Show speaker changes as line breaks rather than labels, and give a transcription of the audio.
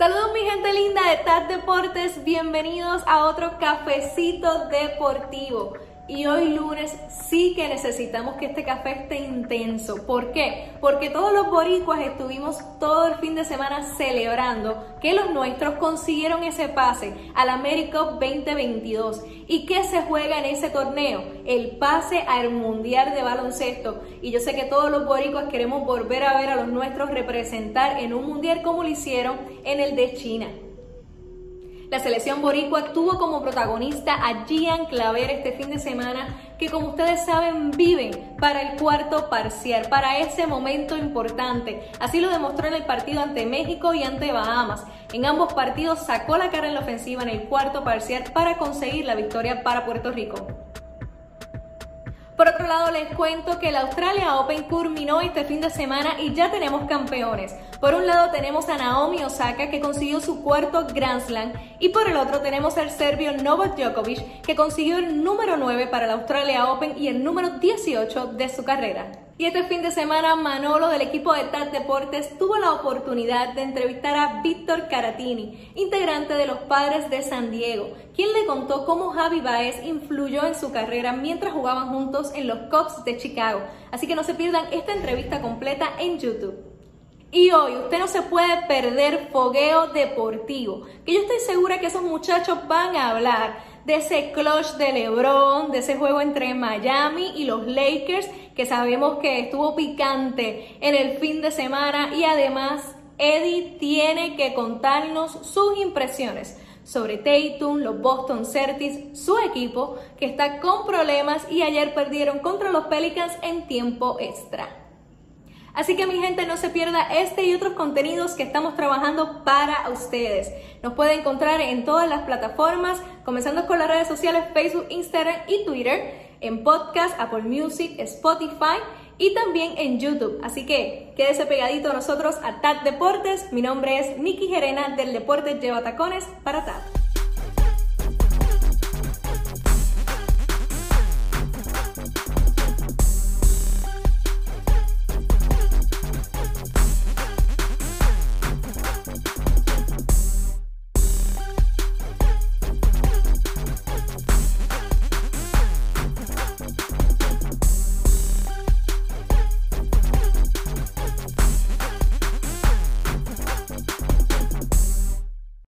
Saludos mi gente linda de TAD Deportes, bienvenidos a otro cafecito deportivo. Y hoy lunes sí que necesitamos que este café esté intenso. ¿Por qué? Porque todos los boricuas estuvimos todo el fin de semana celebrando que los nuestros consiguieron ese pase al América 2022. ¿Y qué se juega en ese torneo? El pase al Mundial de Baloncesto. Y yo sé que todos los boricuas queremos volver a ver a los nuestros representar en un mundial como lo hicieron en el de China. La selección boricua tuvo como protagonista a Gian Claver este fin de semana, que como ustedes saben viven para el cuarto parcial, para ese momento importante. Así lo demostró en el partido ante México y ante Bahamas. En ambos partidos sacó la cara en la ofensiva en el cuarto parcial para conseguir la victoria para Puerto Rico. Por otro lado, les cuento que la Australia Open culminó este fin de semana y ya tenemos campeones. Por un lado tenemos a Naomi Osaka que consiguió su cuarto Grand Slam y por el otro tenemos al serbio Novak Djokovic que consiguió el número 9 para la Australia Open y el número 18 de su carrera. Y este fin de semana Manolo del equipo de TAT Deportes tuvo la oportunidad de entrevistar a Víctor Caratini, integrante de los Padres de San Diego, quien le contó cómo Javi Baez influyó en su carrera mientras jugaban juntos en los Cubs de Chicago. Así que no se pierdan esta entrevista completa en YouTube. Y hoy usted no se puede perder fogueo deportivo, que yo estoy segura que esos muchachos van a hablar de ese clutch de LeBron, de ese juego entre Miami y los Lakers, que sabemos que estuvo picante en el fin de semana y además Eddie tiene que contarnos sus impresiones sobre Tatum, los Boston Celtics, su equipo que está con problemas y ayer perdieron contra los Pelicans en tiempo extra. Así que mi gente no se pierda este y otros contenidos que estamos trabajando para ustedes. Nos puede encontrar en todas las plataformas, comenzando con las redes sociales Facebook, Instagram y Twitter, en podcast, Apple Music, Spotify y también en YouTube. Así que quédese pegadito a nosotros a TAT Deportes. Mi nombre es Nikki Gerena del Deportes Lleva Tacones para TAT.